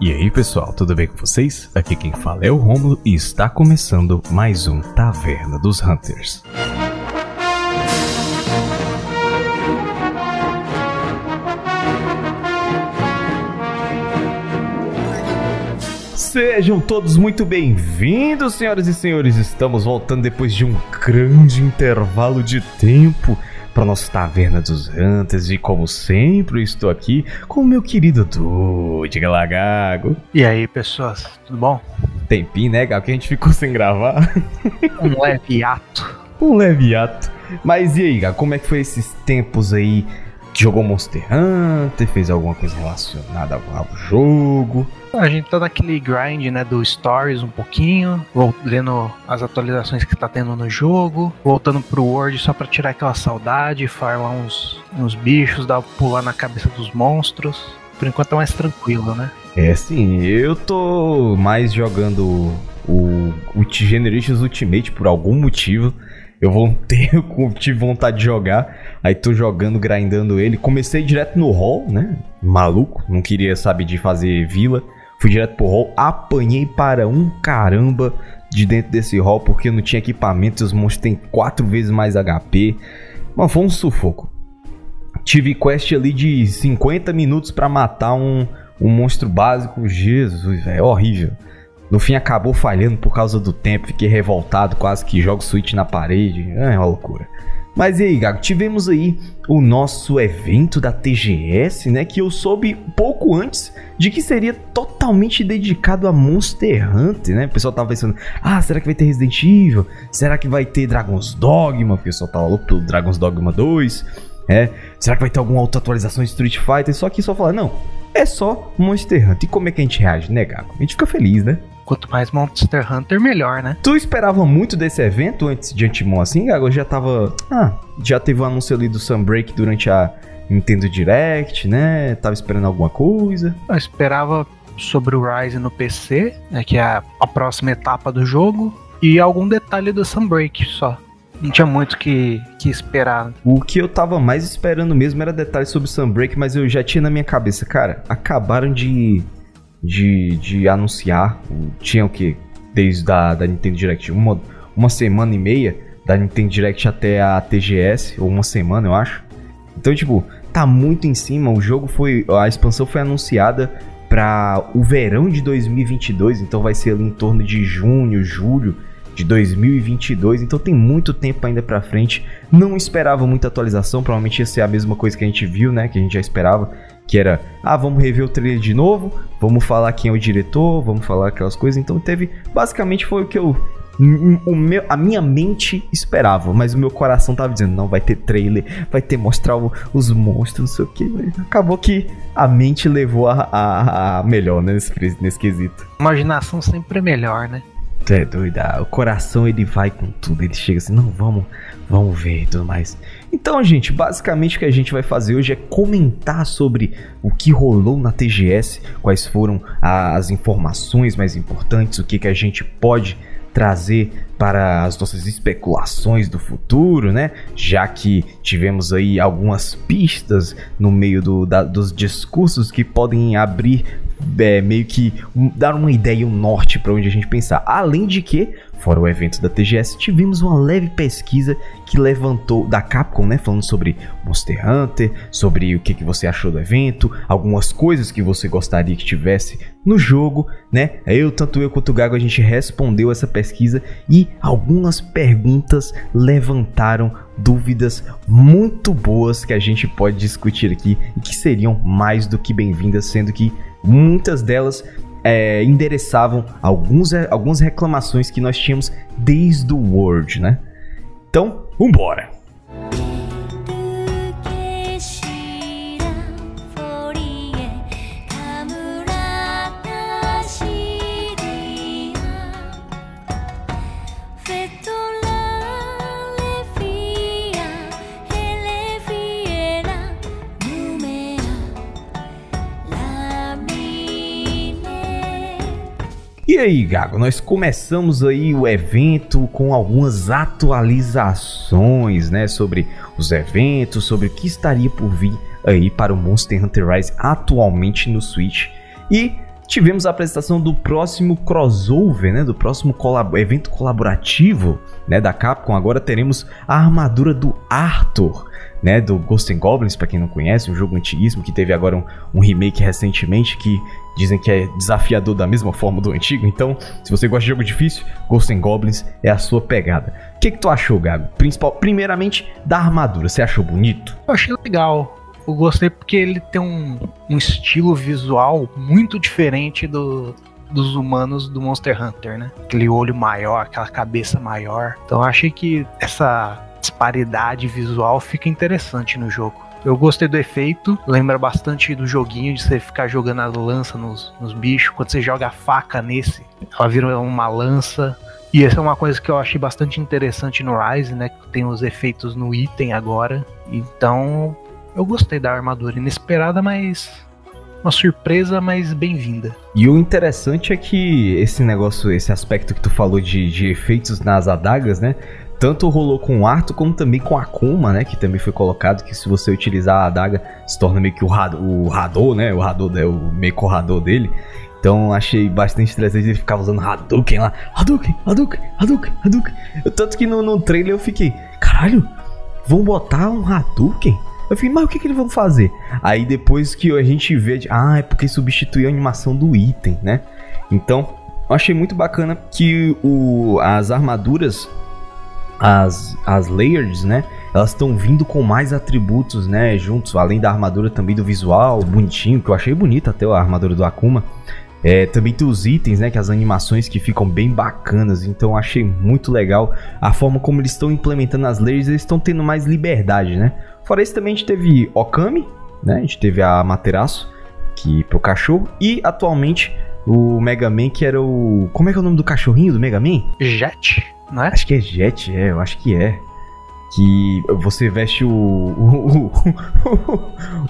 E aí pessoal, tudo bem com vocês? Aqui quem fala é o Romulo e está começando mais um Taverna dos Hunters. Sejam todos muito bem-vindos, senhoras e senhores. Estamos voltando depois de um grande intervalo de tempo para nossa Taverna dos Hunters e como sempre estou aqui com o meu querido Dude Galagago. E aí, pessoas, tudo bom? Tempinho, né, Gago, que a gente ficou sem gravar. Um leve ato. um leve ato. Mas e aí, Gago, como é que foi esses tempos aí? Jogou Monster Hunter? Fez alguma coisa relacionada ao jogo? A gente tá naquele grind, né, do Stories um pouquinho, lendo as atualizações que tá tendo no jogo, voltando pro World só pra tirar aquela saudade, farmar uns, uns bichos, dar pular na cabeça dos monstros. Por enquanto é mais tranquilo, né? É sim, eu tô mais jogando o, o Generations Ultimate por algum motivo. Eu voltei, eu tive vontade de jogar, aí tô jogando, grindando ele. Comecei direto no hall, né? Maluco, não queria saber de fazer vila. Fui direto pro hall, apanhei para um caramba de dentro desse hall porque eu não tinha equipamento. Os monstros têm quatro vezes mais HP. Mas foi um sufoco. Tive quest ali de 50 minutos pra matar um, um monstro básico. Jesus, é horrível. No fim acabou falhando por causa do tempo, fiquei revoltado, quase que jogo Switch na parede. É uma loucura. Mas e aí, Gago, tivemos aí o nosso evento da TGS, né? Que eu soube pouco antes de que seria totalmente dedicado a Monster Hunter, né? O pessoal tava pensando, ah, será que vai ter Resident Evil? Será que vai ter Dragon's Dogma? O pessoal tava louco pelo Dragon's Dogma 2. É, será que vai ter alguma outra atualização de Street Fighter? Só que só falar, não, é só Monster Hunter. E como é que a gente reage, né, Gago? A gente fica feliz, né? Quanto mais Monster Hunter, melhor, né? Tu esperava muito desse evento antes de antemão assim, Gago? Já tava. Ah, já teve o anúncio ali do Sunbreak durante a Nintendo Direct, né? Tava esperando alguma coisa. Eu esperava sobre o Rise no PC, né, que é a, a próxima etapa do jogo, e algum detalhe do Sunbreak só. Não tinha muito que, que esperar. O que eu tava mais esperando mesmo era detalhes sobre Sunbreak, mas eu já tinha na minha cabeça, cara, acabaram de. De, de anunciar. Tinha o que? Desde a da Nintendo Direct? Uma, uma semana e meia da Nintendo Direct até a TGS, ou uma semana, eu acho. Então, tipo, tá muito em cima. O jogo foi. A expansão foi anunciada para o verão de 2022, então vai ser ali em torno de junho, julho de 2022, então tem muito tempo ainda pra frente. Não esperava muita atualização, provavelmente ia ser a mesma coisa que a gente viu, né? Que a gente já esperava, que era, ah, vamos rever o trailer de novo, vamos falar quem é o diretor, vamos falar aquelas coisas. Então teve, basicamente foi o que eu o meu, a minha mente esperava, mas o meu coração tava dizendo, não, vai ter trailer, vai ter mostrar o- os monstros, não sei o que. Acabou que a mente levou a, a, a melhor, né, nesse, nesse quesito. Imaginação sempre é melhor, né? Tu é doido, ah, o coração ele vai com tudo, ele chega assim, não, vamos, vamos ver e tudo mais. Então, gente, basicamente o que a gente vai fazer hoje é comentar sobre o que rolou na TGS, quais foram as informações mais importantes, o que, que a gente pode trazer para as nossas especulações do futuro, né? Já que tivemos aí algumas pistas no meio do- da- dos discursos que podem abrir é, meio que dar uma ideia, um norte para onde a gente pensar. Além de que, fora o evento da TGS, tivemos uma leve pesquisa que levantou da Capcom, né, falando sobre Monster Hunter, sobre o que, que você achou do evento, algumas coisas que você gostaria que tivesse no jogo, né? Eu, tanto eu quanto o Gago, a gente respondeu essa pesquisa e algumas perguntas levantaram dúvidas muito boas que a gente pode discutir aqui e que seriam mais do que bem-vindas, sendo que muitas delas é, endereçavam alguns, é, algumas reclamações que nós tínhamos desde o Word, né? Então, vambora! E aí, Gago, nós começamos aí o evento com algumas atualizações, né, sobre os eventos, sobre o que estaria por vir aí para o Monster Hunter Rise atualmente no Switch. E tivemos a apresentação do próximo crossover, né? Do próximo colab evento colaborativo, né? Da Capcom. Agora teremos a armadura do Arthur, né? Do Ghost and Goblins, para quem não conhece, um jogo antiguíssimo que teve agora um, um remake recentemente que dizem que é desafiador da mesma forma do antigo. Então, se você gosta de jogo difícil, Ghost and Goblins é a sua pegada. O que, que tu achou, Gabi? Principal, primeiramente, da armadura. Você achou bonito? Eu achei legal. Eu gostei porque ele tem um, um estilo visual muito diferente do, dos humanos do Monster Hunter, né? Aquele olho maior, aquela cabeça maior. Então eu achei que essa disparidade visual fica interessante no jogo. Eu gostei do efeito, lembra bastante do joguinho de você ficar jogando a lança nos, nos bichos. Quando você joga a faca nesse, ela vira uma lança. E essa é uma coisa que eu achei bastante interessante no Rise, né? Que tem os efeitos no item agora. Então, eu gostei da armadura. Inesperada, mas. Uma surpresa, mas bem-vinda. E o interessante é que esse negócio, esse aspecto que tu falou de, de efeitos nas adagas, né? Tanto rolou com o Arthur como também com a Akuma, né? Que também foi colocado que se você utilizar a adaga se torna meio que o, Had o Hador, né? O Hador, é o meio corrador dele. Então achei bastante interessante ele ficava usando Hadouken lá. Hadouken, Hadouken, Hadouken, Hadouken. Tanto que no, no trailer eu fiquei, caralho, vão botar um Hadouken? Eu fiquei, mas o que, que eles vão fazer? Aí depois que a gente vê, ah, é porque substituiu a animação do item, né? Então, eu achei muito bacana que o, as armaduras as, as layers, né? Elas estão vindo com mais atributos, né? Juntos, além da armadura também do visual, bonitinho, que eu achei bonita até a armadura do Akuma. É, também tem os itens, né? Que as animações que ficam bem bacanas. Então achei muito legal a forma como eles estão implementando as layers. Eles estão tendo mais liberdade, né? Fora isso também a gente teve Okami, né? A gente teve a Materaço, que pro cachorro. E atualmente o Mega Man, que era o... Como é que é o nome do cachorrinho do Mega Man? Jet, não é? Acho que é Jet, é, eu acho que é. Que você veste o. o,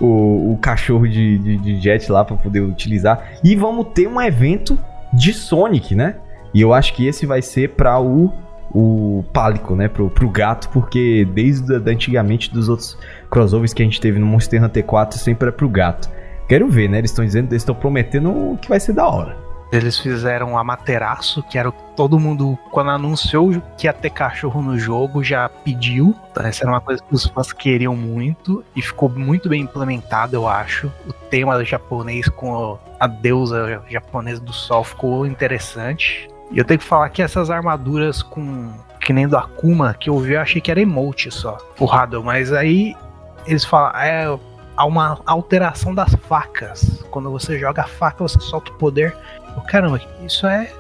o, o, o cachorro de, de, de, Jet lá pra poder utilizar. E vamos ter um evento de Sonic, né? E eu acho que esse vai ser pra o. O Pálico, né? Pro, pro gato, porque desde da, antigamente dos outros crossovers que a gente teve no Monster Hunter 4 sempre era pro gato. Quero ver, né? Eles estão dizendo, eles estão prometendo que vai ser da hora. Eles fizeram a Materaço, que era o todo mundo, quando anunciou que ia ter cachorro no jogo, já pediu. Então, essa era uma coisa que os fãs queriam muito e ficou muito bem implementado, eu acho. O tema japonês com a deusa japonesa do sol ficou interessante. E eu tenho que falar que essas armaduras com. Que nem do Akuma, que eu vi, eu achei que era emote só, o Hadou. Mas aí eles falam, é, há uma alteração das facas. Quando você joga a faca, você solta o poder. Caramba, isso é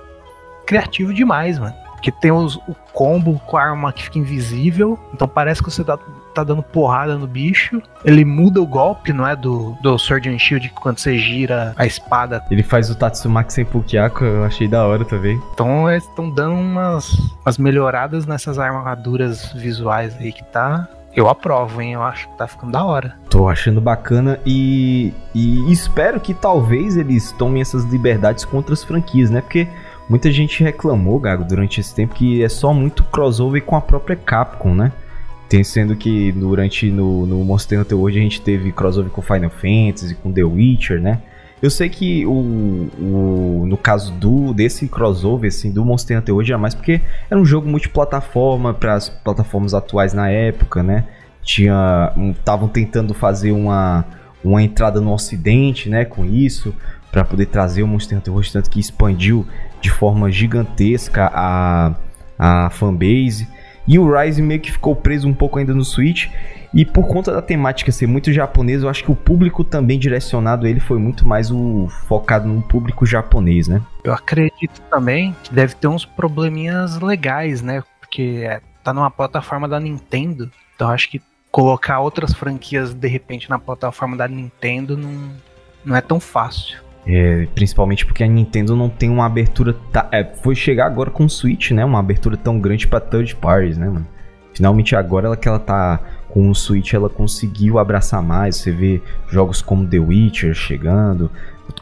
criativo demais, mano. Porque tem os, o combo com a arma que fica invisível. Então parece que você tá, tá dando porrada no bicho. Ele muda o golpe, não é? Do, do Sword and Shield, quando você gira a espada. Ele faz o Tatsumaki sem Pukiako, eu achei da hora também. Então eles estão dando umas, umas melhoradas nessas armaduras visuais aí que tá eu aprovo, hein? Eu acho que tá ficando da hora. Tô achando bacana e, e espero que talvez eles tomem essas liberdades com outras franquias, né? Porque muita gente reclamou, Gago, durante esse tempo que é só muito crossover com a própria Capcom, né? Tem sendo que durante no, no Monster Hunter hoje a gente teve crossover com Final Fantasy, com The Witcher, né? Eu sei que o, o, no caso do desse crossover assim, do Monster Hunter hoje era mais porque era um jogo multiplataforma para as plataformas atuais na época, né? Tinha estavam tentando fazer uma, uma entrada no ocidente, né, com isso, para poder trazer o Monster Hunter hoje tanto que expandiu de forma gigantesca a a fanbase. E o Rise meio que ficou preso um pouco ainda no Switch. E por conta da temática ser muito japonesa, eu acho que o público também direcionado a ele foi muito mais o focado no público japonês, né? Eu acredito também que deve ter uns probleminhas legais, né? Porque é, tá numa plataforma da Nintendo. Então acho que colocar outras franquias de repente na plataforma da Nintendo não, não é tão fácil. É, principalmente porque a Nintendo não tem uma abertura. É, foi chegar agora com o Switch, né? Uma abertura tão grande para third parties, né, mano? Finalmente agora ela que ela tá com o Switch ela conseguiu abraçar mais. Você vê jogos como The Witcher chegando,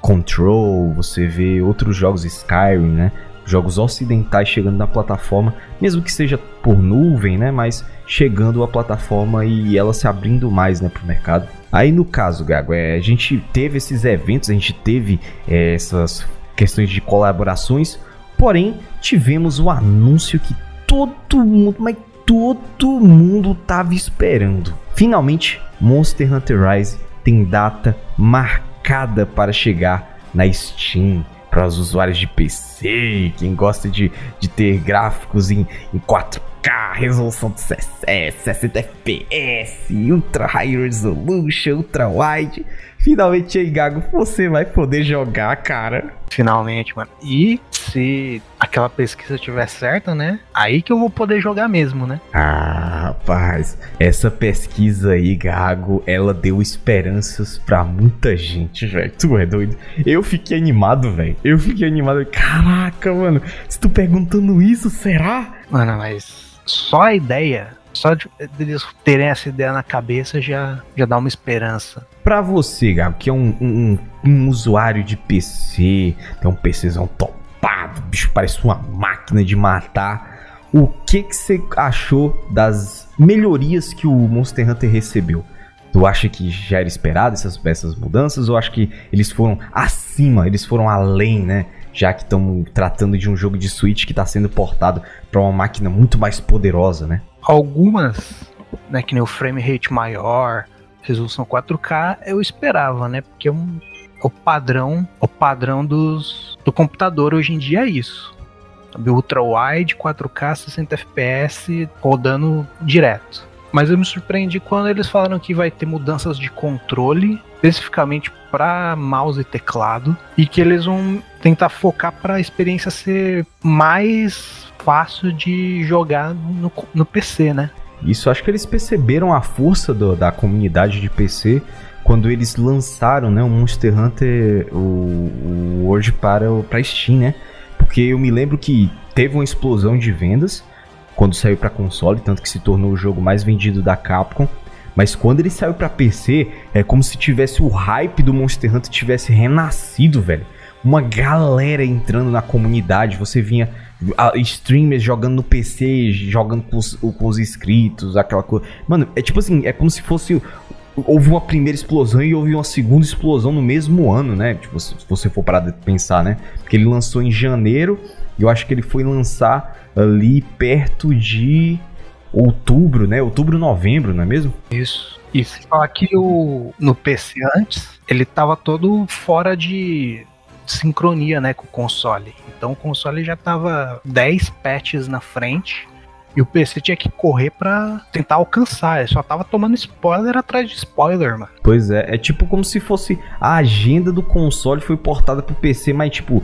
Control, você vê outros jogos Skyrim, né? Jogos ocidentais chegando na plataforma, mesmo que seja por nuvem, né? Mas chegando à plataforma e ela se abrindo mais, né, pro mercado. Aí no caso, Gago, é, a gente teve esses eventos, a gente teve é, essas questões de colaborações. Porém, tivemos o anúncio que todo mundo, mas todo mundo tava esperando. Finalmente, Monster Hunter Rise tem data marcada para chegar na Steam para os usuários de PC, quem gosta de, de ter gráficos em, em 4K, resolução de 60 FPS, Ultra High Resolution, Ultra Wide. Finalmente aí, Gago, você vai poder jogar, cara. Finalmente, mano. E se aquela pesquisa estiver certa, né? Aí que eu vou poder jogar mesmo, né? Ah, rapaz, essa pesquisa aí, Gago, ela deu esperanças pra muita gente, velho. Tu é doido? Eu fiquei animado, velho. Eu fiquei animado. Caraca, mano, se tu perguntando isso, será? Mano, mas só a ideia, só de eles terem essa ideia na cabeça já, já dá uma esperança. Pra você, Gago, que é um, um, um usuário de PC, tem um PCzão topado, parece uma máquina de matar. O que que você achou das melhorias que o Monster Hunter recebeu? Tu acha que já era esperado essas, essas mudanças ou acha que eles foram acima, eles foram além, né? Já que estamos tratando de um jogo de Switch que está sendo portado para uma máquina muito mais poderosa, né? Algumas, né, que nem o frame rate maior, resolução 4K, eu esperava, né? Porque é um, o padrão, o padrão dos, do computador hoje em dia é isso. Ultra wide, 4K, 60 FPS, rodando direto. Mas eu me surpreendi quando eles falaram que vai ter mudanças de controle, especificamente para mouse e teclado, e que eles vão tentar focar para a experiência ser mais fácil de jogar no, no PC, né? Isso acho que eles perceberam a força do- da comunidade de PC quando eles lançaram, né, o Monster Hunter, o, o World para para Steam, né? Porque eu me lembro que teve uma explosão de vendas quando saiu para console, tanto que se tornou o jogo mais vendido da Capcom. Mas quando ele saiu para PC, é como se tivesse o hype do Monster Hunter tivesse renascido, velho. Uma galera entrando na comunidade, você vinha a- streamers jogando no PC, jogando com os, com os inscritos, aquela coisa. Mano, é tipo assim, é como se fosse. Houve uma primeira explosão e houve uma segunda explosão no mesmo ano, né? Tipo, se você for parar de pensar, né? Porque ele lançou em janeiro e eu acho que ele foi lançar ali perto de outubro, né? Outubro, novembro, não é mesmo? Isso. E se falar que o, no PC antes, ele tava todo fora de sincronia, né, com o console. Então o console já tava 10 patches na frente e o PC tinha que correr pra tentar alcançar. Ele só tava tomando spoiler atrás de spoiler, mano. Pois é, é tipo como se fosse a agenda do console foi portada pro PC, mas tipo,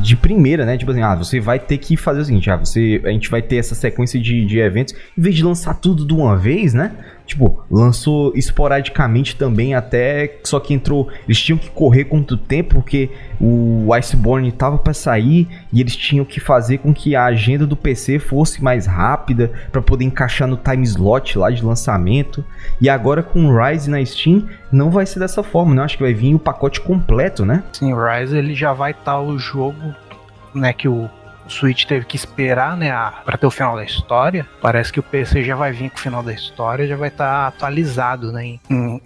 de primeira, né? Tipo assim, ah, você vai ter que fazer o seguinte, ah, você, a gente vai ter essa sequência de, de eventos, em vez de lançar tudo de uma vez, né? Tipo, lançou esporadicamente também, até só que entrou. Eles tinham que correr quanto tempo, porque o Iceborne tava pra sair e eles tinham que fazer com que a agenda do PC fosse mais rápida pra poder encaixar no time slot lá de lançamento. E agora com o Rise na Steam, não vai ser dessa forma, né? Acho que vai vir o pacote completo, né? Sim, o Rise ele já vai estar o jogo, né, que o Switch teve que esperar, né, a, pra ter o final da história. Parece que o PC já vai vir com o final da história, já vai estar atualizado, né, em, em-.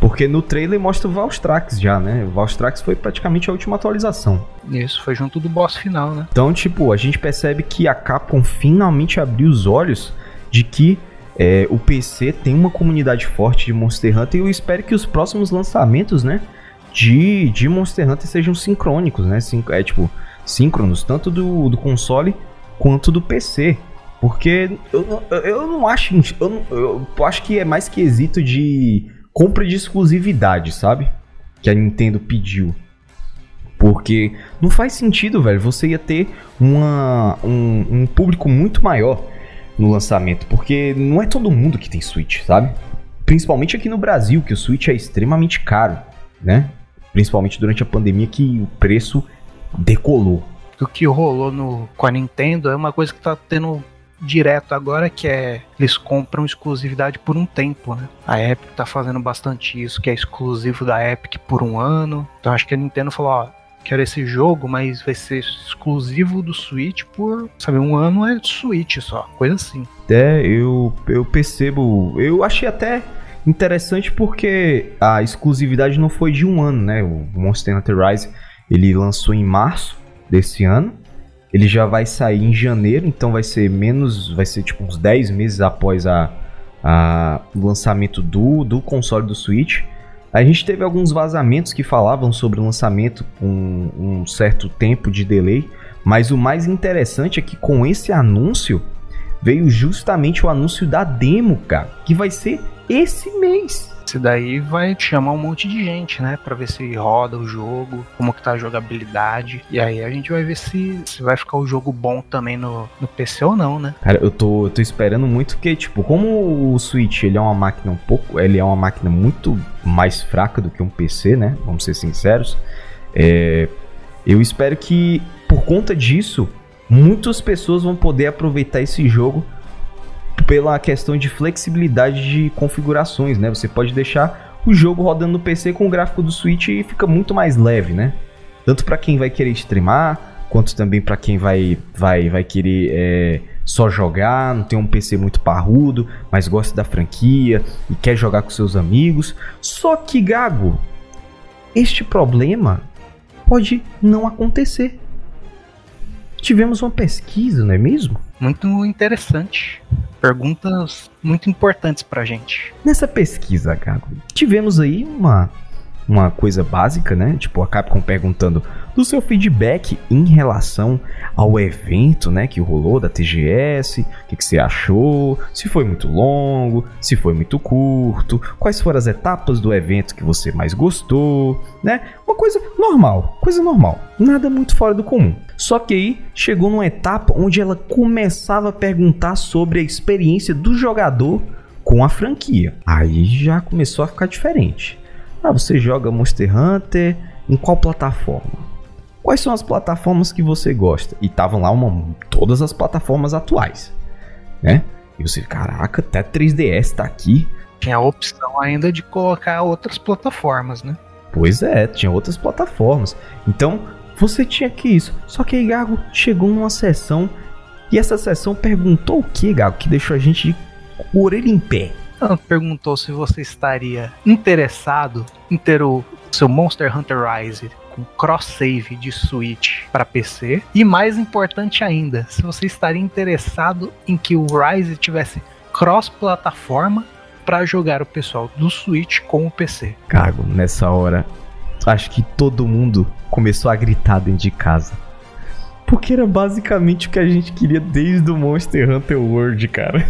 Porque no trailer mostra o Valstrax já, né? O Valstrax foi praticamente a última atualização. Isso, foi junto do boss final, né. Então, tipo, a gente percebe que a Capcom finalmente abriu os olhos de que é, o PC tem uma comunidade forte de Monster Hunter e eu espero que os próximos lançamentos, né, de, de Monster Hunter sejam sincrônicos, né? Sin- É tipo, síncronos, tanto do, do console quanto do PC. Porque eu, eu não acho. Eu, eu acho que é mais quesito de compra de exclusividade, sabe? Que a Nintendo pediu. Porque não faz sentido, velho. Você ia ter uma, um, um público muito maior no lançamento. Porque não é todo mundo que tem Switch, sabe? Principalmente aqui no Brasil, que o Switch é extremamente caro, né? Principalmente durante a pandemia que o preço decolou. O que rolou no, com a Nintendo é uma coisa que tá tendo direto agora, que é eles compram exclusividade por um tempo, né? A Epic tá fazendo bastante isso, que é exclusivo da Epic por um ano. Então acho que a Nintendo falou, ó, quero esse jogo, mas vai ser exclusivo do Switch por, sabe, um ano é Switch só, coisa assim. É, eu, eu percebo. Eu achei até interessante porque a exclusividade não foi de um ano, né? O Monster Hunter Rise Ele lançou em março desse ano. Ele já vai sair em janeiro, então vai ser menos. Vai ser tipo uns 10 meses após a, a, o lançamento do, do console do Switch. A gente teve alguns vazamentos que falavam sobre o lançamento com um certo tempo de delay, mas o mais interessante é que com esse anúncio veio justamente o anúncio da demo, cara, que vai ser esse mês. Esse daí vai chamar um monte de gente, né? Pra ver se roda o jogo, como que tá a jogabilidade. E aí a gente vai ver se, se vai ficar o jogo bom também no, no PC ou não, né? Cara, eu tô, eu tô esperando muito que, tipo, como o Switch ele é uma máquina um pouco. Ele é uma máquina muito mais fraca do que um PC, né? Vamos ser sinceros. É, eu espero que, por conta disso, muitas pessoas vão poder aproveitar esse jogo pela questão de flexibilidade de configurações, né? Você pode deixar o jogo rodando no PC com o gráfico do Switch e fica muito mais leve, né? Tanto para quem vai querer streamar, quanto também para quem vai, vai, vai querer é, só jogar, não tem um PC muito parrudo, mas gosta da franquia e quer jogar com seus amigos. Só que, Gago, este problema pode não acontecer. Tivemos uma pesquisa, não é mesmo? Muito interessante. Perguntas muito importantes pra gente. Nessa pesquisa, Gago, tivemos aí uma, uma coisa básica, né? Tipo, a Capcom perguntando do seu feedback em relação ao evento, né? Que rolou da TGS, o que, que você achou, se foi muito longo, se foi muito curto, quais foram as etapas do evento que você mais gostou, né? Uma coisa normal, coisa normal, nada muito fora do comum. Só que aí chegou numa etapa onde ela começava a perguntar sobre a experiência do jogador com a franquia. Aí já começou a ficar diferente. Ah, você joga Monster Hunter em qual plataforma? Quais são as plataformas que você gosta? E estavam lá uma, todas as plataformas atuais, né? E você, caraca, até 3DS tá aqui. Tinha a opção ainda de colocar outras plataformas, né? Pois é, tinha outras plataformas. Então, você tinha que isso. Só que aí Gago chegou numa sessão e essa sessão perguntou o que, Gago, que deixou a gente de orelha em pé. Ela perguntou se você estaria interessado em ter o seu Monster Hunter Rise com cross save de Switch para PC e mais importante ainda, se você estaria interessado em que o Rise tivesse cross plataforma para jogar o pessoal do Switch com o PC. Gago, nessa hora, acho que todo mundo começou a gritar dentro de casa. Porque era basicamente o que a gente queria desde o Monster Hunter World, cara.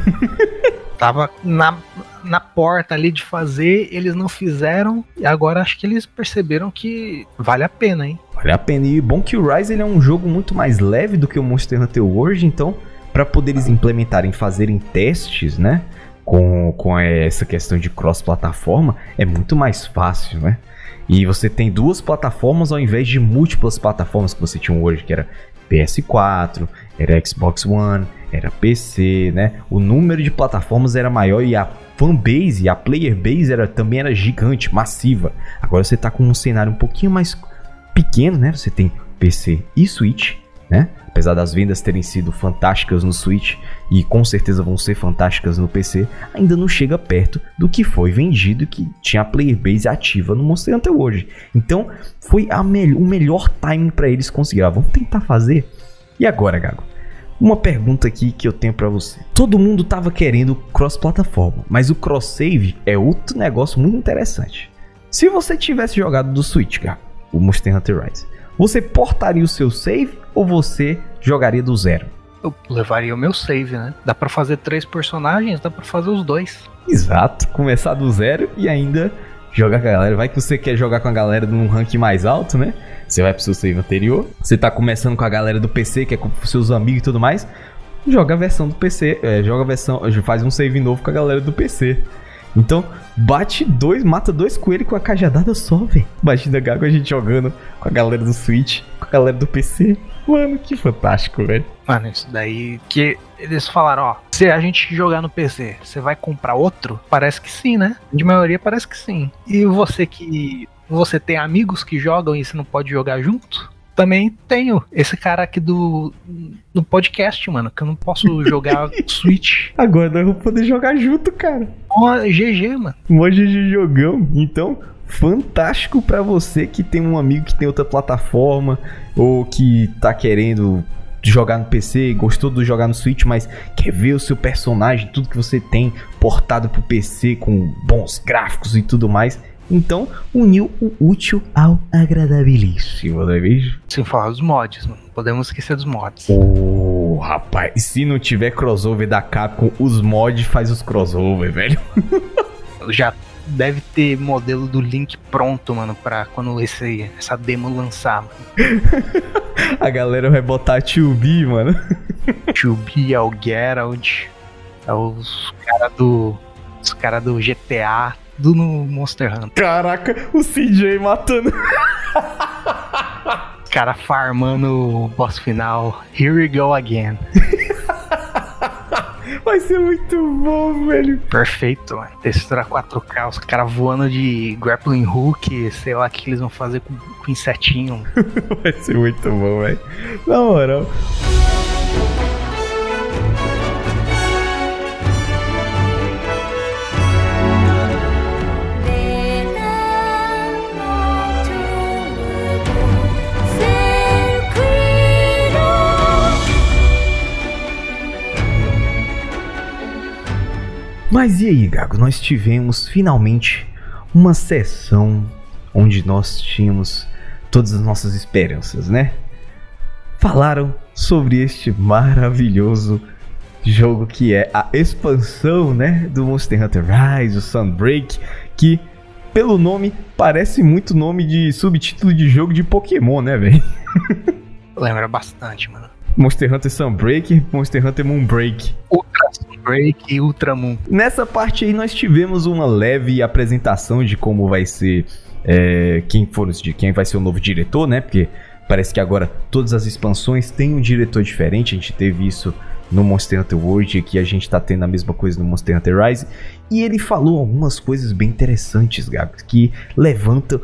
Tava na, na porta ali de fazer, eles não fizeram, e agora acho que eles perceberam que vale a pena, hein? Vale a pena. E bom que o Rise ele é um jogo muito mais leve do que o Monster Hunter World, então, para poder eles implementarem, fazerem testes, né? Com, com essa questão de cross-plataforma, é muito mais fácil, né? E você tem duas plataformas ao invés de múltiplas plataformas que você tinha hoje, que era PS4, era Xbox One, era PC, né? O número de plataformas era maior e a fanbase, a player base era, também era gigante, massiva. Agora você tá com um cenário um pouquinho mais pequeno, né? Você tem PC e Switch, né? Apesar das vendas terem sido fantásticas no Switch e com certeza vão ser fantásticas no PC, ainda não chega perto do que foi vendido e que tinha a player base ativa no Monster Hunter hoje. Então, foi me o melhor timing para eles conseguir. Ah, vamos tentar fazer. E agora, Gago? Uma pergunta aqui que eu tenho para você. Todo mundo tava querendo cross-plataforma, mas o cross-save é outro negócio muito interessante. Se você tivesse jogado do Switch, Gago, o Monster Hunter Rise, você portaria o seu save ou você jogaria do zero? Eu levaria o meu save, né? Dá pra fazer três personagens, dá pra fazer os dois. Exato, começar do zero e ainda jogar com a galera. Vai que você quer jogar com a galera num rank mais alto, né? Você vai pro seu save anterior. Você tá começando com a galera do PC, que é com seus amigos e tudo mais. Joga a versão do PC, é, joga a versão, faz um save novo com a galera do PC. Então, bate dois, mata dois coelhos com a cajadada só, velho. Imagina Gago a gente jogando com a galera do Switch, com a galera do PC. Mano, que fantástico, velho. Mano, isso daí que eles falaram, ó, se a gente jogar no PC, você vai comprar outro? Parece que sim, né? De maioria parece que sim. E você que você tem amigos que jogam e você não pode jogar junto? Também tenho esse cara aqui do, do podcast, mano, que eu não posso jogar Switch. Agora nós vamos poder jogar junto, cara. Ó, GG, mano. Mó GG jogão. Então, fantástico pra você que tem um amigo que tem outra plataforma ou que tá querendo jogar no PC, gostou do jogar no Switch, mas quer ver o seu personagem, tudo que você tem portado pro PC com bons gráficos e tudo mais. Então, uniu o útil ao agradabilíssimo, não é mesmo? Sem falar dos mods, não podemos esquecer dos mods. Ô, rapaz, e se não tiver crossover da Capcom, os mods faz os crossover, velho. Já deve ter modelo do Link pronto, mano, pra quando esse, essa demo lançar, mano. A galera vai botar 2B, mano. Chubi, é o Geralt, é os cara do. Os cara do GTA, tudo no Monster Hunter. Caraca, o CJ matando. Cara farmando o boss final. Here we go again. Vai ser muito bom, velho. Perfeito, mano. Textura 4K, os caras voando de grappling hook, sei lá o que eles vão fazer com, com insetinho. Vai ser muito bom, velho. Na moral. Mas e aí, Gago? Nós tivemos finalmente uma sessão onde nós tínhamos todas as nossas esperanças, né? Falaram sobre este maravilhoso jogo que é a expansão, né, do Monster Hunter Rise, o Sunbreak, que pelo nome parece muito nome de subtítulo de jogo de Pokémon, né, velho? Lembra bastante, mano. Monster Hunter Sunbreak, Monster Hunter Moonbreak. Ultra Sunbreak e Ultramoon. Nessa parte aí nós tivemos uma leve apresentação de como vai ser é, quem for de quem vai ser o novo diretor, né? Porque parece que agora todas as expansões têm um diretor diferente. A gente teve isso no Monster Hunter World e aqui a gente tá tendo a mesma coisa no Monster Hunter Rise. E ele falou algumas coisas bem interessantes, Gabs, que levantam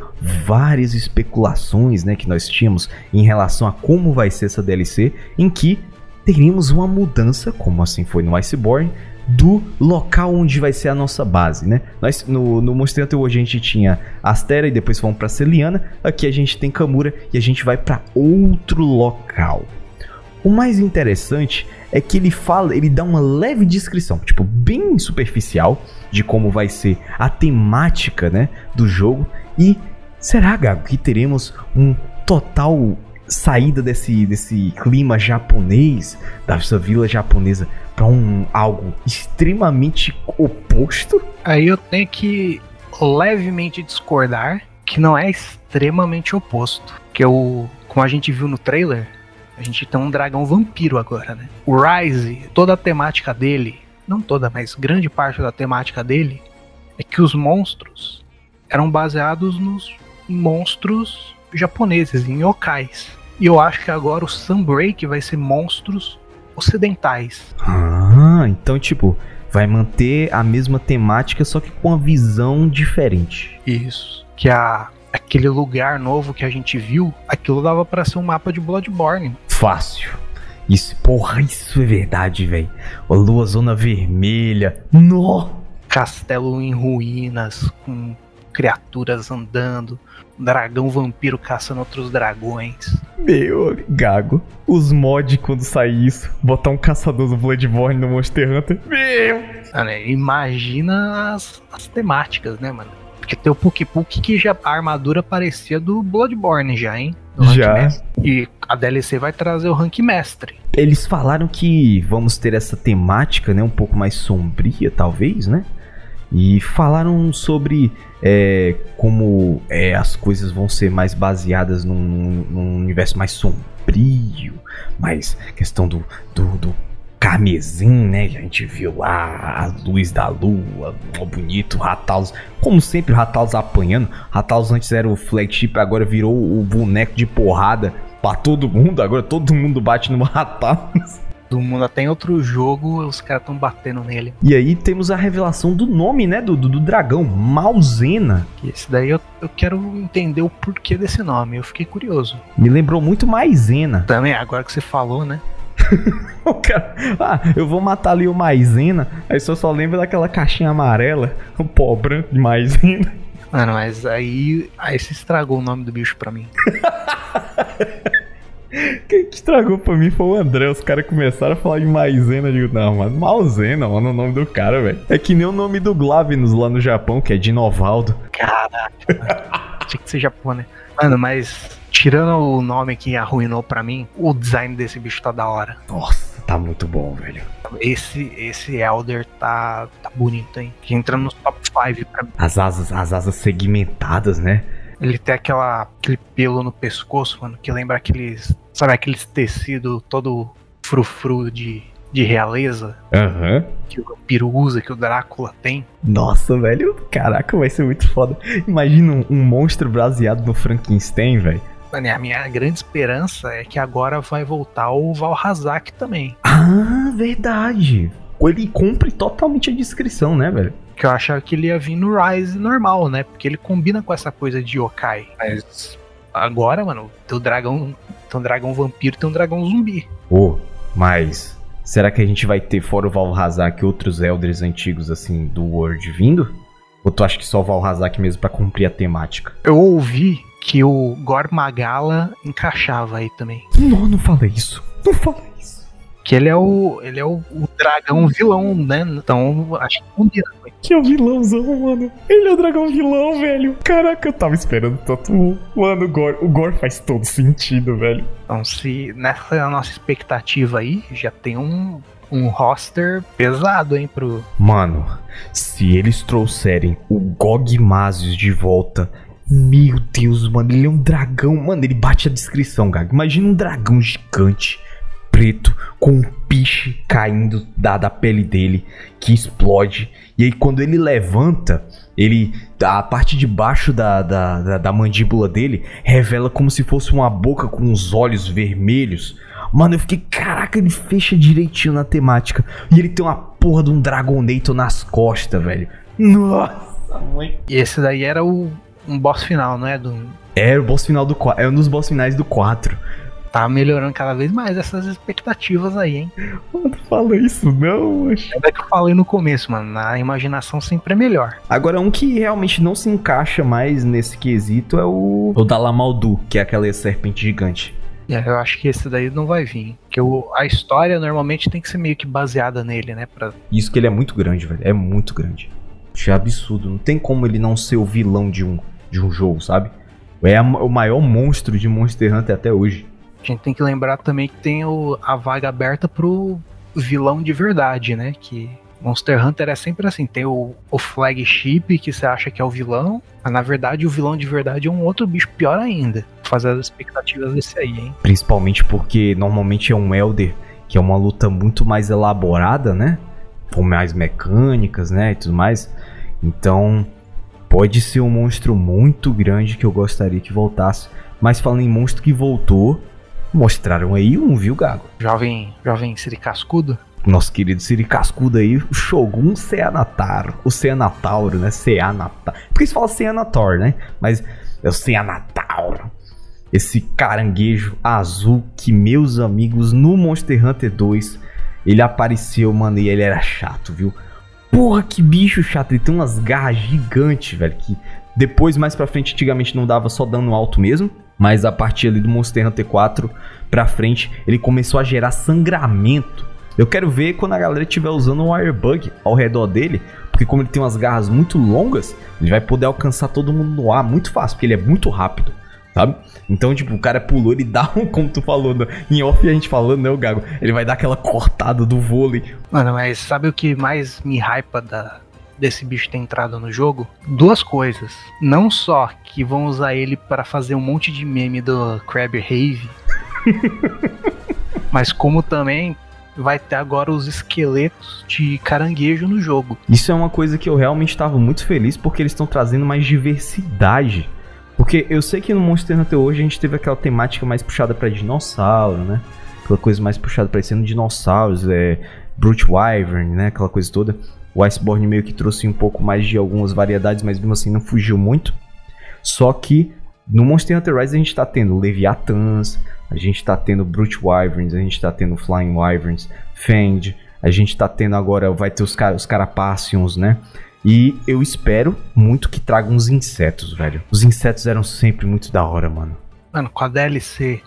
várias especulações, né, que nós tínhamos em relação a como vai ser essa DLC, em que teríamos uma mudança, como assim foi no Iceborne, do local onde vai ser a nossa base, né? Nós, no, no Monster Hunter hoje a gente tinha Astera e depois fomos pra Celiana. Aqui a gente tem Kamura e a gente vai para outro local. O mais interessante é que ele fala, ele dá uma leve descrição, tipo, bem superficial de como vai ser a temática, né, do jogo. E será, Gago, que teremos um total saída desse, desse clima japonês, dessa vila japonesa, para um algo extremamente oposto? Aí eu tenho que levemente discordar que não é extremamente oposto. Que o, como a gente viu no trailer, a gente tem um dragão vampiro agora, né? O Rise, toda a temática dele, não toda, mas grande parte da temática dele é que os monstros eram baseados nos monstros japoneses, em yokais. E eu acho que agora o Sunbreak vai ser monstros ocidentais. Ah, então tipo, vai manter a mesma temática, só que com uma visão diferente. Isso. Que a aquele lugar novo que a gente viu, aquilo dava pra ser um mapa de Bloodborne. Fácil. Isso, porra, isso é verdade, velho. A lua zona vermelha. Nó! Castelo em ruínas, com criaturas andando, dragão vampiro caçando outros dragões. Meu gago. Os mods quando sair isso, botar um caçador do Bloodborne no Monster Hunter. Meu! Imagina as, as temáticas, né, mano? Porque tem o Puk-Puk que já a armadura parecia do Bloodborne já, hein? Rank Já. Mestre. E a DLC vai trazer o Rank Mestre. Eles falaram que vamos ter essa temática, né, um pouco mais sombria, talvez, né? E falaram sobre é, como é, as coisas vão ser mais baseadas num, num universo mais sombrio, mais questão do, do, do carmesim, né? Que a gente viu lá, a luz da lua, ó, bonito, Ratalos. Como sempre, Ratalos apanhando. Ratalos antes era o flagship, agora virou o boneco de porrada pra todo mundo. Agora todo mundo bate no Ratalos. Do mundo até em outro jogo, os caras estão batendo nele. E aí temos a revelação do nome, né? Do, do, do dragão, Malzena. Esse daí eu, eu quero entender o porquê desse nome. Eu fiquei curioso. Me lembrou muito Maisena. Também, agora que você falou, né? O cara, ah, eu vou matar ali o Maisena. Aí só só lembra daquela caixinha amarela, o pó branco de Maisena. Mano, mas aí. Aí você estragou o nome do bicho pra mim. Quem que estragou pra mim foi o André. Os caras começaram a falar de maisena. Eu digo, não, mas mauzena, mano, o nome do cara, velho. É que nem o nome do Glavinus lá no Japão, que é Dinovaldo. Caraca. mano. Tinha que ser japonês. Mano, mas. Tirando o nome que arruinou pra mim, o design desse bicho tá da hora. Nossa, tá muito bom, velho. Esse, esse Elder tá, tá bonito, hein? Que entra nos top 5 pra mim. As asas, as asas segmentadas, né? Ele tem aquela, aquele pelo no pescoço, mano, que lembra aqueles. Sabe aqueles tecido todo frufru de, de realeza Aham. que o vampiro usa, que o Drácula tem? Nossa, velho. Caraca, vai ser muito foda. Imagina um, um monstro baseado no Frankenstein, velho. E a minha grande esperança é que agora vai voltar o Valhazak também. Ah, verdade. Ele cumpre totalmente a descrição, né, velho? Que eu achava que ele ia vir no Rise normal, né? Porque ele combina com essa coisa de yokai. Mas agora, mano, tem o dragão. Tem um dragão vampiro tem um dragão zumbi. Ô, mas será que a gente vai ter fora o Valhazak outros Elders antigos assim do World vindo? Ou tu acha que só o Valhazak mesmo pra cumprir a temática? Eu ouvi que o Gor Magala encaixava aí também. Não, não fala isso. Não fala isso. Que ele é o. Ele é o, o dragão vilão, né? Então acho que combina. Que é o vilãozão, mano. Ele é o dragão vilão, velho. Caraca, eu tava esperando tanto. Mano, o Gore, o Gore faz todo sentido, velho. Então, se nessa nossa expectativa aí, já tem um, um roster pesado, hein, pro. Mano, se eles trouxerem o Gog Mazius de volta. Meu Deus, mano, ele é um dragão. Mano, ele bate a descrição, Gag. Imagina um dragão gigante, preto, com um piche caindo da, da pele dele, que explode. E aí, quando ele levanta, ele. A parte de baixo da, da, da, da mandíbula dele revela como se fosse uma boca com os olhos vermelhos. Mano, eu fiquei, caraca, ele fecha direitinho na temática. E ele tem uma porra de um Dragonator nas costas, velho. Nossa, mãe. E esse daí era o um boss final, não é? Do, É o boss final do 4. É um dos boss finais do 4. tá melhorando cada vez mais essas expectativas aí, hein? Mano, fala isso, não, macho. É que eu falei no começo, mano. Na imaginação sempre é melhor. Agora, um que realmente não se encaixa mais nesse quesito é o. O Dalamaldu, que é aquela serpente gigante. Aí eu acho que esse daí não vai vir. Porque o, a história normalmente tem que ser meio que baseada nele, né? Pra, Isso que ele é muito grande, velho. É muito grande. É absurdo. Não tem como ele não ser o vilão de um, de um jogo, sabe? É a- o maior monstro de Monster Hunter até hoje. a gente tem que lembrar também que tem o, a vaga aberta pro vilão de verdade, né? Que Monster Hunter é sempre assim: tem o, o flagship que você acha que é o vilão, mas na verdade o vilão de verdade é um outro bicho pior ainda. Fazer as expectativas desse aí, hein? Principalmente porque normalmente é um Elder, que é uma luta muito mais elaborada, né? Com mais mecânicas, né? E tudo mais. Então, pode ser um monstro muito grande que eu gostaria que voltasse. Mas falando em monstro que voltou, mostraram aí um, viu, Gago? Jovem, jovem Siri Cascudo. Nosso querido Siri Cascudo aí, o Shogun Seanataro. O Seanatauro, né? Seanatauro. Porque se fala Seanator, né? Mas é o Seanatauro. Esse caranguejo azul que, meus amigos, no Monster Hunter 2, ele apareceu, mano, e ele era chato, viu? Porra, que bicho chato. Ele tem umas garras gigantes, velho, que depois, mais pra frente, antigamente não dava só dano alto mesmo. Mas a partir ali do Monster Hunter 4 pra frente, ele começou a gerar sangramento. Eu quero ver quando a galera estiver usando um Airbug ao redor dele, porque como ele tem umas garras muito longas, ele vai poder alcançar todo mundo no ar muito fácil, porque ele é muito rápido, sabe? Então, tipo, o cara pulou, ele dá um, como tu falou, em off a gente falando, né, o Gago? Ele vai dar aquela cortada do vôlei. Mano, mas sabe o que mais me hypa da, desse bicho ter entrado no jogo? Duas coisas. Não só que vão usar ele para fazer um monte de meme do Crab Rave, mas como também vai ter agora os esqueletos de caranguejo no jogo. Isso é uma coisa que eu realmente estava muito feliz porque eles estão trazendo mais diversidade. Porque eu sei que no Monster Hunter hoje a gente teve aquela temática mais puxada pra dinossauro, né? Aquela coisa mais puxada pra sendo dinossauros, é Brute Wyvern, né? Aquela coisa toda. O Iceborne meio que trouxe um pouco mais de algumas variedades, mas mesmo assim não fugiu muito. Só que no Monster Hunter Rise a gente tá tendo Leviathans, a gente tá tendo Brute Wyverns, a gente tá tendo Flying Wyverns, Fend, a gente tá tendo agora, vai ter os, ca- os Carapacions, né? E eu espero muito que traga uns insetos, velho. Os insetos eram sempre muito da hora, mano. Mano, com a DLC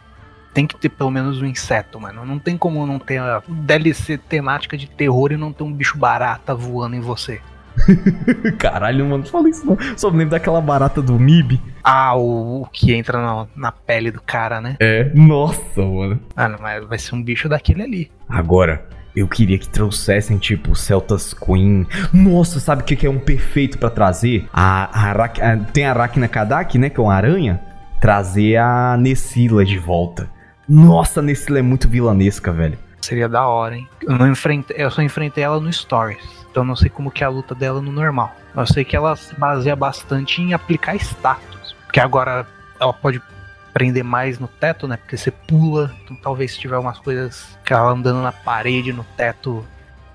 tem que ter pelo menos um inseto, mano. Não tem como não ter a DLC temática de terror e não ter um bicho barata voando em você. Caralho, mano, fala isso não. Só me lembro daquela barata do MIB. Ah, o, o que entra na, na pele do cara, né? É. Nossa, mano. Mano, mas vai ser um bicho daquele ali. Agora, eu queria que trouxessem, tipo, Celtas Queen. Nossa, sabe o que que é um perfeito pra trazer? A, a, a- tem a Arachna Kadak, né? Que é uma aranha. Trazer a Nessila de volta. Nossa, a Nessila é muito vilanesca, velho. Seria da hora, hein? Eu, não enfrentei, eu só enfrentei ela no Stories. Então não sei como que é a luta dela no normal. Eu sei que ela se baseia bastante em aplicar status. Porque agora ela pode prender mais no teto, né? Porque você pula. Então talvez se tiver umas coisas que ela andando na parede, no teto,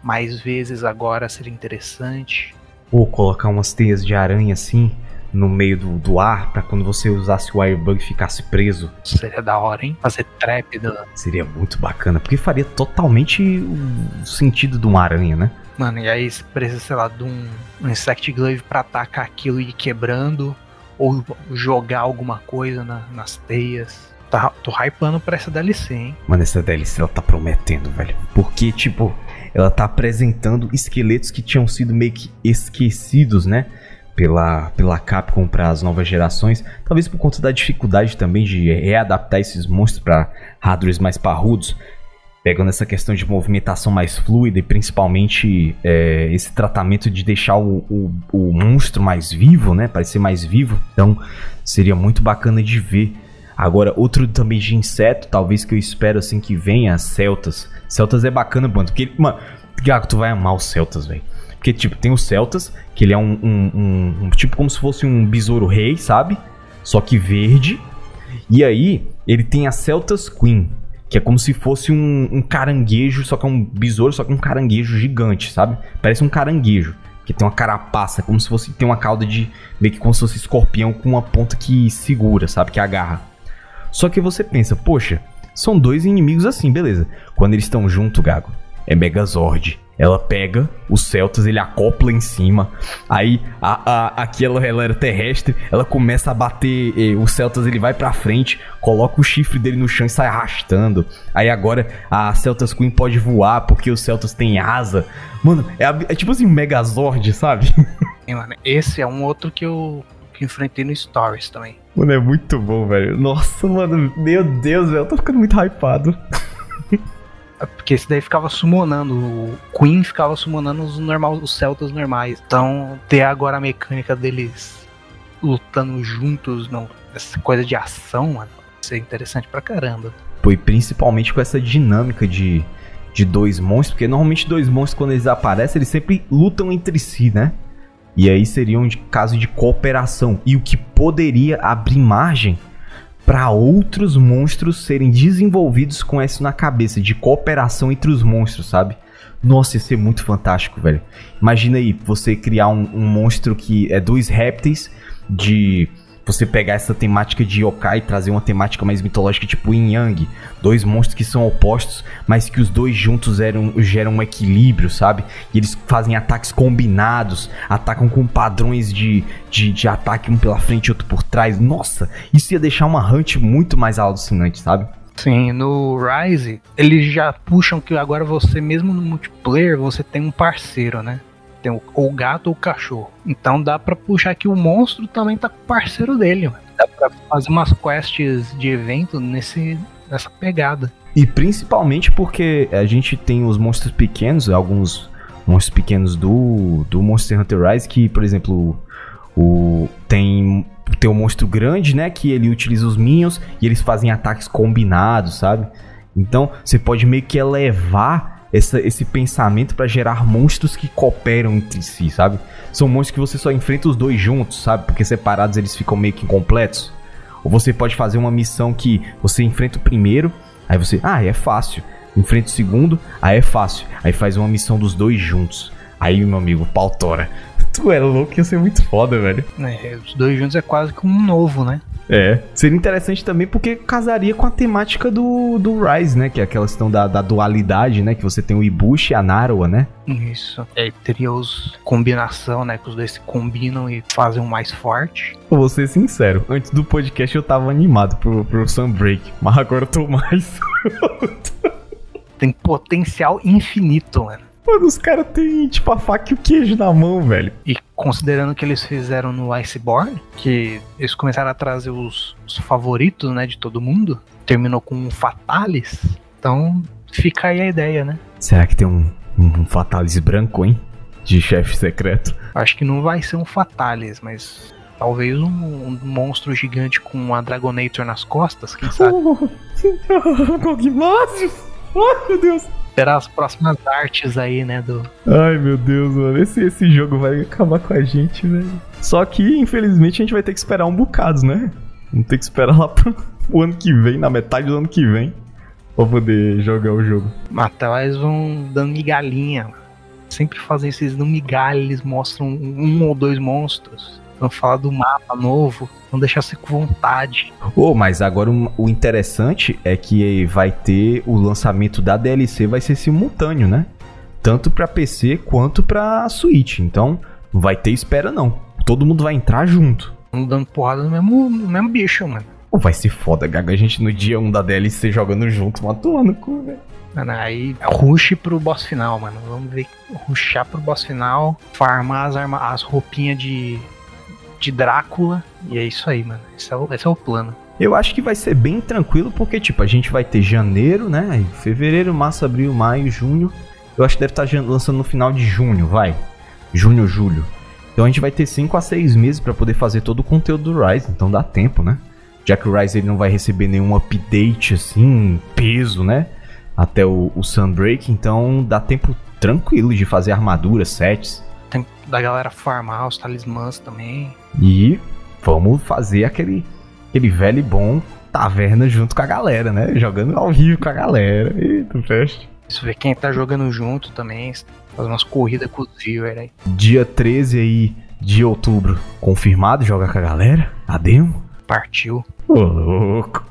mais vezes agora seria interessante. Ou colocar umas teias de aranha assim no meio do, do ar pra quando você usasse o Airbug ficasse preso. Seria da hora, hein? Fazer trap da. Seria muito bacana, porque faria totalmente o sentido de uma aranha, né? Mano, e aí você precisa, sei lá, de um, um Insect Glaive pra atacar aquilo e ir quebrando. Ou jogar alguma coisa na- nas teias. Tá, tô hypando pra essa DLC, hein? Mano, essa DLC ela tá prometendo, velho. Porque, tipo, ela tá apresentando esqueletos que tinham sido meio que esquecidos, né? Pela, pela Capcom para as novas gerações. Talvez por conta da dificuldade também de readaptar esses monstros para hardwares mais parrudos. Pegando essa questão de movimentação mais fluida e principalmente é, esse tratamento de deixar o, o, o monstro mais vivo, né? Parecer mais vivo. Então seria muito bacana de ver. Agora, outro também de inseto, talvez que eu espero assim que venha, Celtas. Celtas é bacana, mano. Porque, mano, Gago, tu vai amar os Celtas, velho. Porque, tipo, tem os Celtas, que ele é um, um- um- um- Tipo como se fosse um besouro rei, sabe? Só que verde. E aí, ele tem a Celtas Queen, que é como se fosse um, um caranguejo, só que é um besouro, só que um caranguejo gigante, sabe? Parece um caranguejo. Que tem uma carapaça, como se fosse. Tem uma cauda de. meio que como se fosse escorpião com uma ponta que segura, sabe? Que agarra. Só que você pensa, poxa, são dois inimigos assim, beleza. Quando eles estão junto, Gago, é Megazord. Ela pega os Celtas, ele acopla em cima. Aí a, a, aquela ela era terrestre, ela começa a bater eh, os Celtas, ele vai pra frente, coloca o chifre dele no chão e sai arrastando. Aí agora a Celtas Queen pode voar porque os Celtas têm asa. Mano, é, é tipo assim um Megazord, sabe? E, mano, esse é um outro que eu que enfrentei no Stories também. Mano, é muito bom, velho. Nossa, mano, meu Deus, velho, eu tô ficando muito hypado. É Porque esse daí ficava summonando, o Queen ficava summonando os, normal, os celtas normais. Então, ter agora a mecânica deles lutando juntos, não, essa coisa de ação, mano, vai ser interessante pra caramba. E principalmente com essa dinâmica de, de dois monstros, porque normalmente dois monstros, quando eles aparecem, eles sempre lutam entre si, né? E aí seria um caso de cooperação. E o que poderia abrir margem para outros monstros serem desenvolvidos com isso na cabeça, de cooperação entre os monstros, sabe? Nossa, ia ser muito fantástico, velho. Imagina aí, você criar um, um monstro que é dois répteis de. Você pegar essa temática de yokai e trazer uma temática mais mitológica, tipo Yin Yang. Dois monstros que são opostos, mas que os dois juntos geram, geram um equilíbrio, sabe? E eles fazem ataques combinados, atacam com padrões de, de, de ataque um pela frente e outro por trás. Nossa, isso ia deixar uma hunt muito mais alucinante, sabe? Sim, no Rise, eles já puxam que agora você, mesmo no multiplayer, você tem um parceiro, né? Tem o, ou o gato ou o cachorro. Então dá pra puxar que o monstro também tá com o parceiro dele. Dá pra fazer umas quests de evento nesse, nessa pegada. E principalmente porque a gente tem os monstros pequenos, alguns monstros pequenos do, do Monster Hunter Rise, que, por exemplo, o, tem, tem o monstro grande, né? Que ele utiliza os minions e eles fazem ataques combinados, sabe? Então você pode meio que elevar essa, esse pensamento pra gerar monstros que cooperam entre si, sabe? São monstros que você só enfrenta os dois juntos, sabe? Porque separados eles ficam meio que incompletos. Ou você pode fazer uma missão que você enfrenta o primeiro, aí você, ah, é fácil. Enfrenta o segundo, aí é fácil. Aí faz uma missão dos dois juntos. Aí, meu amigo, pau tora. Tu é louco, ia ser muito foda, velho. É, os dois juntos é quase que um novo, né? É. Seria interessante também porque casaria com a temática do, do Rise, né? Que é aquela questão da, da dualidade, né? Que você tem o Ibushi e a Narua, né? Isso. É, teria os combinação, né? Que os dois se combinam e fazem um mais forte. Vou ser sincero, antes do podcast eu tava animado pro, pro Sunbreak, mas agora eu tô mais. Tem potencial infinito, mano. Mano, os caras têm tipo a faca e o queijo na mão, velho. E considerando que eles fizeram no Iceborne, que eles começaram a trazer os, os favoritos, né, de todo mundo, terminou com um Fatalis, então fica aí a ideia, né? Será que tem um, um Fatalis branco, hein? De chefe secreto. Acho que não vai ser um Fatalis, mas talvez um, um monstro gigante com uma Dragonator nas costas, quem sabe? Cogmácios! Ai, meu Deus! Esperar as próximas artes aí, né, do... Ai, meu Deus, mano. Esse, esse jogo vai acabar com a gente, velho. Só que, infelizmente, a gente vai ter que esperar um bocado, né? Vamos ter que esperar lá pro o ano que vem, na metade do ano que vem, pra poder jogar o jogo. Lá eles vão dando migalhinha. Sempre fazem esses no migalha, eles mostram um ou dois monstros. Vão falar do mapa novo, vão deixar você com vontade. Oh, mas agora o, o interessante é que vai ter o lançamento da DLC vai ser simultâneo, né? Tanto pra PC quanto pra Switch. Então, não vai ter espera não. Todo mundo vai entrar junto. Dando porrada no mesmo, no mesmo bicho, mano. Pô, vai ser foda, Gaga. A gente no dia 1 da DLC jogando junto, matou no cu, velho. Mano, aí rush pro boss final, mano. Vamos ver. Rushar pro boss final, farmar as, arma as roupinhas de, de Drácula. E é isso aí, mano. Esse é o, esse é o plano. Eu acho que vai ser bem tranquilo, porque, tipo, a gente vai ter janeiro, né? Aí, Fevereiro, março, abril, maio, junho. Eu acho que deve estar lançando no final de junho, vai. Junho, julho. Então a gente vai ter 5 a 6 meses pra poder fazer todo o conteúdo do Rise, então dá tempo, né? Já que o Rise ele não vai receber nenhum update assim, peso, né? Até o, o Sunbreak, então dá tempo tranquilo de fazer armaduras, sets. Tem da galera farmar os talismãs também. E vamos fazer aquele, aquele velho e bom taverna junto com a galera, né? Jogando ao vivo com a galera. Eita, festa. Isso ver quem tá jogando junto também. Fazer umas corridas com os viewers aí. Dia 13 aí de outubro, confirmado jogar com a galera? A demo? Partiu. Ô, louco.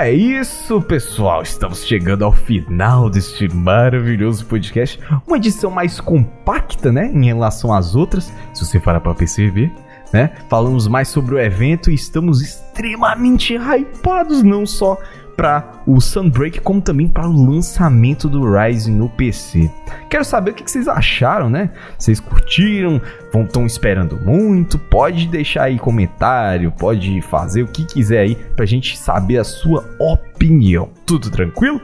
É isso, pessoal. Estamos chegando ao final deste maravilhoso podcast. Uma edição mais compacta, né? Em relação às outras, se você parar pra perceber, né? Falamos mais sobre o evento e estamos extremamente hypados, não só para o Sunbreak, como também para o lançamento do Rise no PC. Quero saber o que vocês acharam, né? Vocês curtiram? Estão esperando muito? Pode deixar aí comentário, pode fazer o que quiser aí pra gente saber a sua opinião. Tudo tranquilo?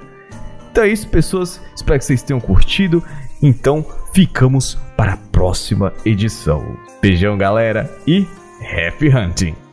Então é isso, pessoas. Espero que vocês tenham curtido. Então, ficamos para a próxima edição. Beijão, galera, e happy hunting!